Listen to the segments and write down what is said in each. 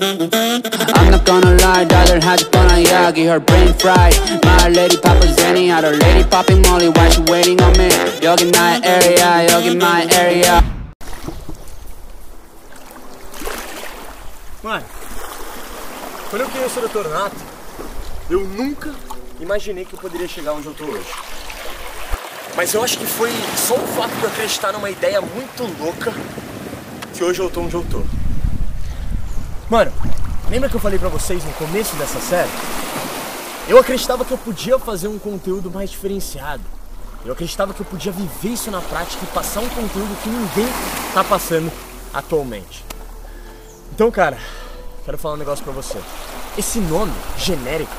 Yeah. I'm not gonna lie, 다들 하지 뻔한 이야기 Her brain fried My lady papa Zenny Other lady popping molly Why she waiting on me 여기 나의 area 여기 my area Mano, quando eu conheci o Dr. Nato, eu nunca imaginei que eu poderia chegar onde eu tô hoje. Mas eu acho que foi só o fato de eu acreditar numa ideia muito louca que hoje eu tô onde eu tô. Mano, lembra que eu falei pra vocês no começo dessa série? Eu acreditava que eu podia fazer um conteúdo mais diferenciado. Eu acreditava que eu podia viver isso na prática e passar um conteúdo que ninguém tá passando atualmente. Então, cara, quero falar um negócio pra você. Esse nome, genérico,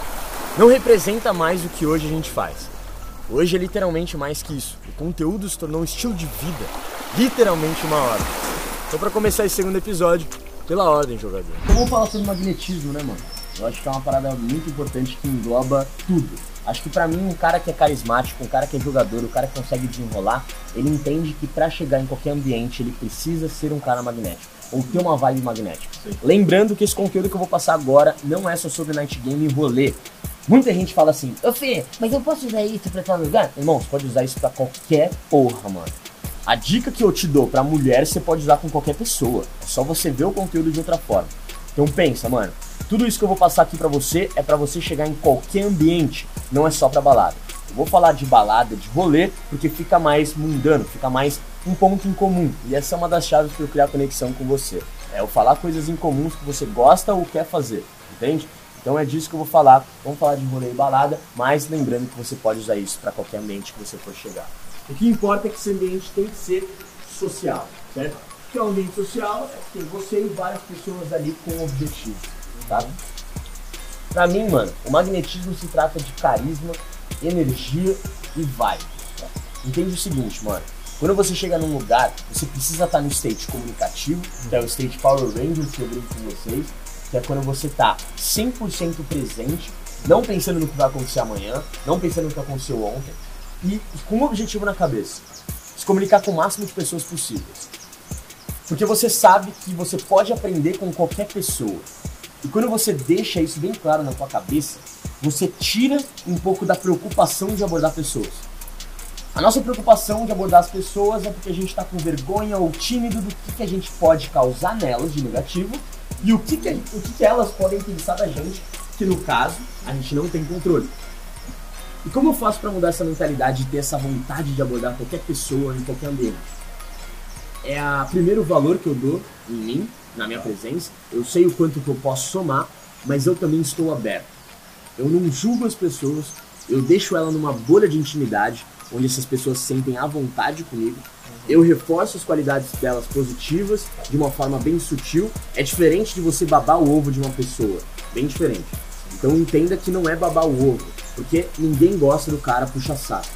não representa mais o que hoje a gente faz. Hoje é literalmente mais que isso. O conteúdo se tornou um estilo de vida, literalmente uma hora. Então, pra começar esse segundo episódio, pela ordem, jogador. Então vamos falar sobre magnetismo, né, mano? Eu acho que é uma parada muito importante que engloba tudo. Acho que pra mim, um cara que é carismático, um cara que é jogador, um cara que consegue desenrolar, ele entende que pra chegar em qualquer ambiente, ele precisa ser um cara magnético. Ou ter uma vibe magnética. Lembrando que esse conteúdo que eu vou passar agora não é só sobre night game e rolê. Muita gente fala assim, ô Fê, mas eu posso usar isso pra tal lugar? Irmão, você pode usar isso pra qualquer porra, mano. A dica que eu te dou pra mulher, você pode usar com qualquer pessoa. É só você ver o conteúdo de outra forma. Então pensa, mano. Tudo isso que eu vou passar aqui pra você é pra você chegar em qualquer ambiente, não é só pra balada. Eu vou falar de balada, de rolê, porque fica mais mundano, fica mais um ponto em comum. E essa é uma das chaves para eu criar conexão com você. É eu falar coisas em comuns que você gosta ou quer fazer, entende? Então é disso que eu vou falar. Vamos falar de rolê e balada, mas lembrando que você pode usar isso para qualquer ambiente que você for chegar. O que importa é que esse ambiente tem que ser social, certo? Que é um ambiente social, é ter você e várias pessoas ali com um objetivo, tá? Pra mim, mano, o magnetismo se trata de carisma, energia e vibe. tá? Entende o seguinte, mano. Quando você chega num lugar, você precisa estar no state comunicativo, que é o state Power Rangers que eu brinco com vocês, que é quando você tá 100% presente, não pensando no que vai acontecer amanhã, não pensando no que aconteceu ontem, e com um objetivo na cabeça: se comunicar com o máximo de pessoas possíveis. Porque você sabe que você pode aprender com qualquer pessoa. E quando você deixa isso bem claro na tua cabeça, você tira um pouco da preocupação de abordar pessoas. A nossa preocupação de abordar as pessoas é porque a gente está com vergonha ou tímido do que, que a gente pode causar nelas de negativo e o que, que, o que, que elas podem pensar da gente, que no caso a gente não tem controle. E como eu faço para mudar essa mentalidade e ter essa vontade de abordar qualquer pessoa em qualquer ambiente? É a primeiro valor que eu dou em mim, na minha presença. Eu sei o quanto que eu posso somar, mas eu também estou aberto. Eu não julgo as pessoas, eu deixo ela numa bolha de intimidade, onde essas pessoas se sentem à vontade comigo. Eu reforço as qualidades delas positivas de uma forma bem sutil. É diferente de você babar o ovo de uma pessoa, bem diferente. Então entenda que não é babar o ovo, porque ninguém gosta do cara puxa saco.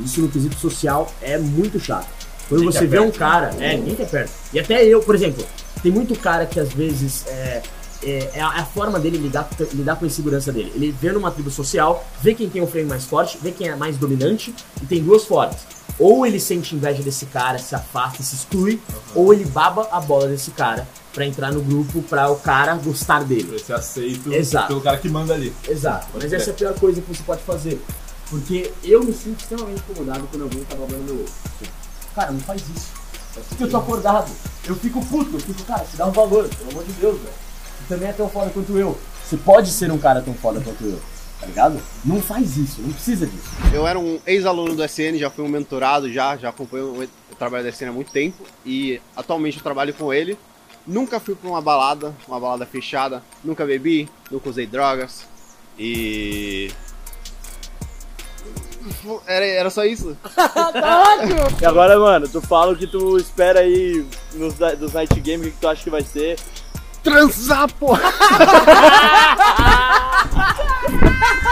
Isso no quesito social é muito chato. Quando você vê um cara, é, ninguém quer perto. E até eu, por exemplo, tem muito cara que às vezes é, é, é a, é a forma dele lidar, lidar com a insegurança dele. Ele vê numa tribo social, vê quem tem o frame mais forte, vê quem é mais dominante, e tem duas formas. Ou ele sente inveja desse cara, se afasta, se exclui, ou ele baba a bola desse cara pra entrar no grupo, pra o cara gostar dele. Pra ser aceito Exato. pelo cara que manda ali. Exato, mas essa é a pior coisa que você pode fazer. Porque eu me sinto extremamente incomodado quando alguém tá babando meu ovo. Cara, não faz isso. Porque eu tô acordado. Eu fico puto, eu fico, cara, se dá um valor, pelo amor de Deus, velho. Você também é tão foda quanto eu. Você pode ser um cara tão foda quanto eu, tá ligado? Não faz isso, não precisa disso. Eu era um ex-aluno do SN, já fui um mentorado, já, já acompanho o o trabalho do SN há muito tempo e atualmente eu trabalho com ele. Nunca fui pra uma balada, uma balada fechada, nunca bebi, nunca usei drogas e. Era, era só isso? E agora, mano, tu fala o que tu espera aí nos, dos night games, o que tu acha que vai ser. Transar, porra!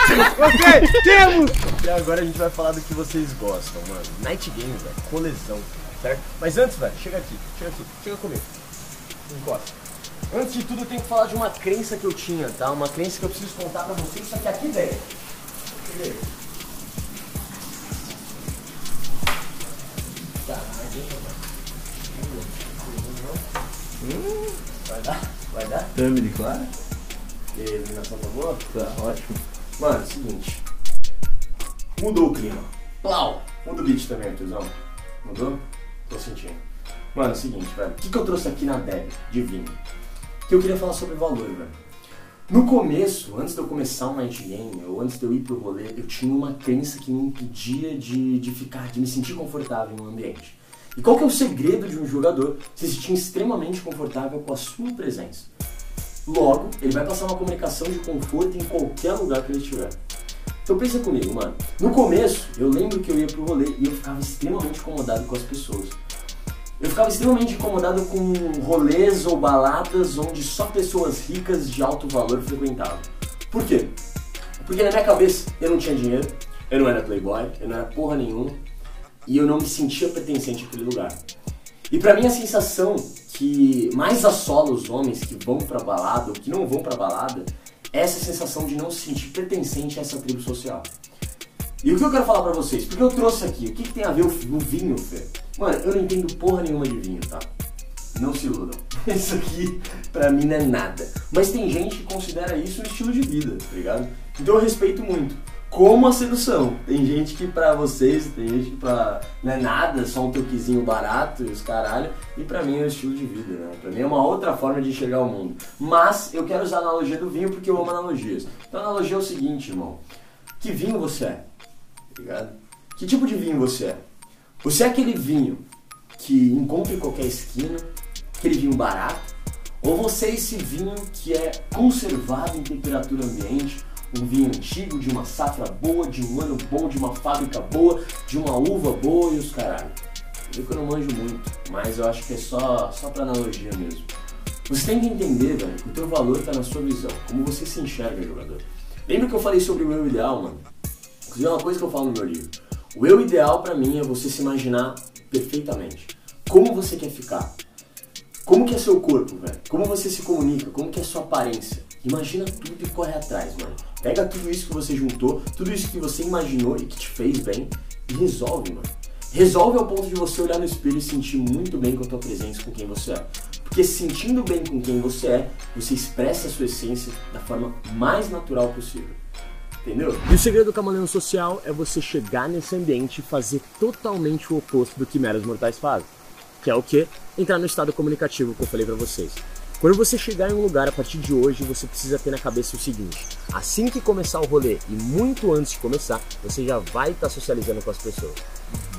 Ok, temos! E agora a gente vai falar do que vocês gostam, mano. Night game, velho, colesão, certo? Mas antes, velho, chega aqui, chega aqui, chega comigo. Encosta. Antes de tudo, eu tenho que falar de uma crença que eu tinha, tá? Uma crença que eu preciso contar pra vocês, só que aqui dentro. Tá, deixa eu. Hum, Vai dar? Vai dar? Thumb, claro. E aí, a iluminação tá boa? Tá, ótimo. Mano, é o seguinte. Mudou o clima. Plau! Muda o beat também, Arthurzão. Mudou? Tô sentindo. Mano, é o seguinte, velho. O que, que eu trouxe aqui na Deb de vinho? Que eu queria falar sobre valor, velho. No começo, antes de eu começar um night game, ou antes de eu ir pro rolê, eu tinha uma crença que me impedia de, de ficar, de me sentir confortável no ambiente. E qual que é o segredo de um jogador se sentir extremamente confortável com a sua presença? Logo, ele vai passar uma comunicação de conforto em qualquer lugar que ele estiver. Então pensa comigo, mano. No começo, eu lembro que eu ia pro rolê e eu ficava extremamente incomodado com as pessoas. Eu ficava extremamente incomodado com rolês ou baladas onde só pessoas ricas de alto valor frequentavam. Por quê? Porque na minha cabeça eu não tinha dinheiro, eu não era playboy, eu não era porra nenhuma e eu não me sentia pertencente àquele lugar. E pra mim a sensação que mais assola os homens que vão pra balada ou que não vão pra balada é essa sensação de não se sentir pertencente a essa tribo social. E o que eu quero falar pra vocês? Porque eu trouxe aqui, o que, que tem a ver o, o vinho, Fê? Mano, eu não entendo porra nenhuma de vinho, tá? Não se iludam. Isso aqui, pra mim, não é nada. Mas tem gente que considera isso um estilo de vida, tá ligado? Então eu respeito muito. Como a sedução. Tem gente que pra vocês, tem gente que pra não é nada, só um toquezinho barato e os caralho. E pra mim é um estilo de vida, né? Pra mim é uma outra forma de enxergar o mundo. Mas eu quero usar a analogia do vinho porque eu amo analogias. Então a analogia é o seguinte, irmão. Que vinho você é? Ligado? Que tipo de vinho você é? Você é aquele vinho que encontra em qualquer esquina, aquele vinho barato, ou você é esse vinho que é conservado em temperatura ambiente, um vinho antigo, de uma safra boa, de um ano bom, de uma fábrica boa, de uma uva boa e os caralho. Eu que eu não manjo muito, mas eu acho que é só, só pra analogia mesmo. Você tem que entender, velho, que o teu valor tá na sua visão, como você se enxerga, jogador. Lembra que eu falei sobre o meu ideal, mano? Inclusive é uma coisa que eu falo no meu livro. O eu ideal pra mim é você se imaginar perfeitamente. Como você quer ficar? Como que é seu corpo, velho? Como você se comunica? Como que é sua aparência? Imagina tudo e corre atrás, mano. Pega tudo isso que você juntou, tudo isso que você imaginou e que te fez bem e resolve, mano. Resolve ao ponto de você olhar no espelho e sentir muito bem com a tua presença, com quem você é. Porque sentindo bem com quem você é, você expressa a sua essência da forma mais natural possível. Entendeu? E o segredo do camaleão social é você chegar nesse ambiente e fazer totalmente o oposto do que meros mortais fazem. Que é o que? Entrar no estado comunicativo que eu falei pra vocês. Quando você chegar em um lugar a partir de hoje, você precisa ter na cabeça o seguinte: assim que começar o rolê e muito antes de começar, você já vai estar socializando com as pessoas.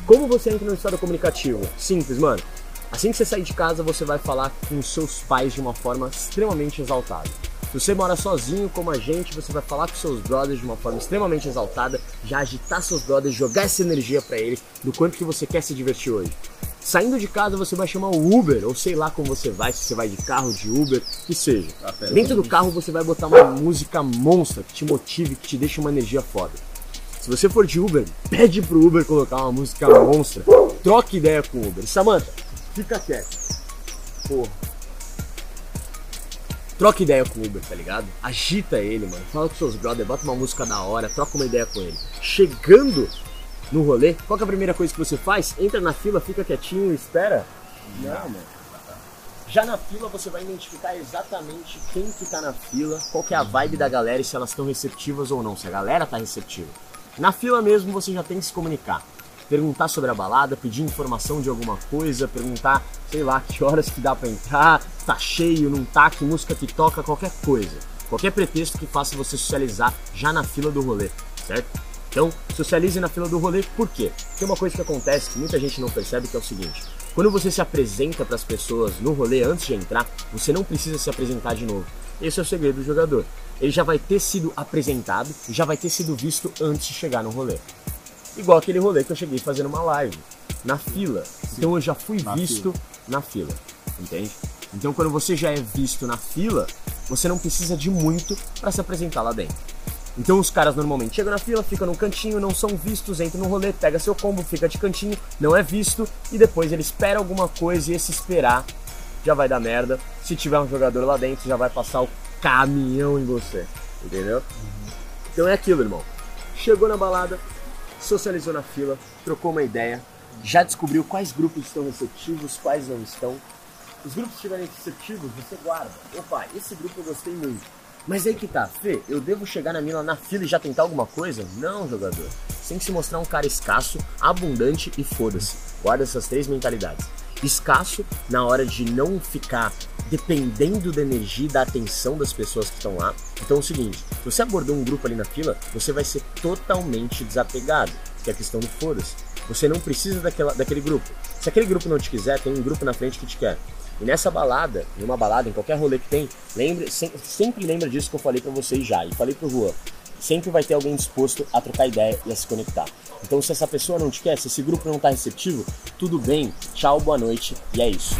Como você entra no estado comunicativo? Simples, mano. Assim que você sair de casa, você vai falar com seus pais de uma forma extremamente exaltada. Se você mora sozinho, como a gente, você vai falar com seus brothers de uma forma extremamente exaltada, já agitar seus brothers, jogar essa energia para eles do quanto que você quer se divertir hoje. Saindo de casa, você vai chamar o Uber, ou sei lá como você vai, se você vai de carro, de Uber, que seja. Dentro do carro, você vai botar uma música monstra que te motive, que te deixe uma energia foda. Se você for de Uber, pede pro Uber colocar uma música monstra. Troque ideia com o Uber. Samantha, fica quieto. Porra. Troca ideia com o Uber, tá ligado? Agita ele, mano. Fala com seus brothers, bota uma música da hora, troca uma ideia com ele. Chegando no rolê, qual que é a primeira coisa que você faz? Entra na fila, fica quietinho e espera? Não, mano. Já na fila você vai identificar exatamente quem que tá na fila, qual que é a vibe da galera e se elas estão receptivas ou não, se a galera tá receptiva. Na fila mesmo você já tem que se comunicar. Perguntar sobre a balada, pedir informação de alguma coisa, perguntar, sei lá, que horas que dá pra entrar, tá cheio, não tá, que música que toca, qualquer coisa. Qualquer pretexto que faça você socializar já na fila do rolê, certo? Então, socialize na fila do rolê, por quê? Tem uma coisa que acontece que muita gente não percebe que é o seguinte: quando você se apresenta para as pessoas no rolê antes de entrar, você não precisa se apresentar de novo. Esse é o segredo do jogador. Ele já vai ter sido apresentado, já vai ter sido visto antes de chegar no rolê. Igual aquele rolê que eu cheguei fazendo uma live, na fila. Então eu já fui Na visto na fila, entende? Então quando você já é visto na fila, você não precisa de muito para se apresentar lá dentro. Então os caras normalmente chegam na fila, ficam no cantinho, não são vistos, entram no rolê, pega seu combo, fica de cantinho, não é visto, e depois ele espera alguma coisa e esse esperar já vai dar merda. Se tiver um jogador lá dentro, já vai passar o caminhão em você. Entendeu? Então é aquilo, irmão. Chegou na balada, socializou na fila, trocou uma ideia, já descobriu quais grupos estão receptivos, quais não estão. Os grupos estiverem receptivos, você guarda. Opa, esse grupo eu gostei muito. Mas aí que tá, Fê, eu devo chegar na mina na fila e já tentar alguma coisa? Não, jogador. Que se mostrar um cara escasso, abundante e foda-se. Guarda essas três mentalidades. Escasso na hora de não ficar dependendo da energia e da atenção das pessoas que estão lá. Então é o seguinte, se você abordou um grupo ali na fila, você vai ser totalmente desapegado, que é a questão do foda-se. Você não precisa daquela, daquele grupo. Se aquele grupo não te quiser, tem um grupo na frente que te quer. E nessa balada, em uma balada, em qualquer rolê que tem, lembre, sempre, sempre lembra disso que eu falei para vocês já e falei pro Juan. Sempre vai ter alguém disposto a trocar ideia e a se conectar. Então, se essa pessoa não te quer, se esse grupo não tá receptivo, tudo bem, tchau, boa noite e é isso.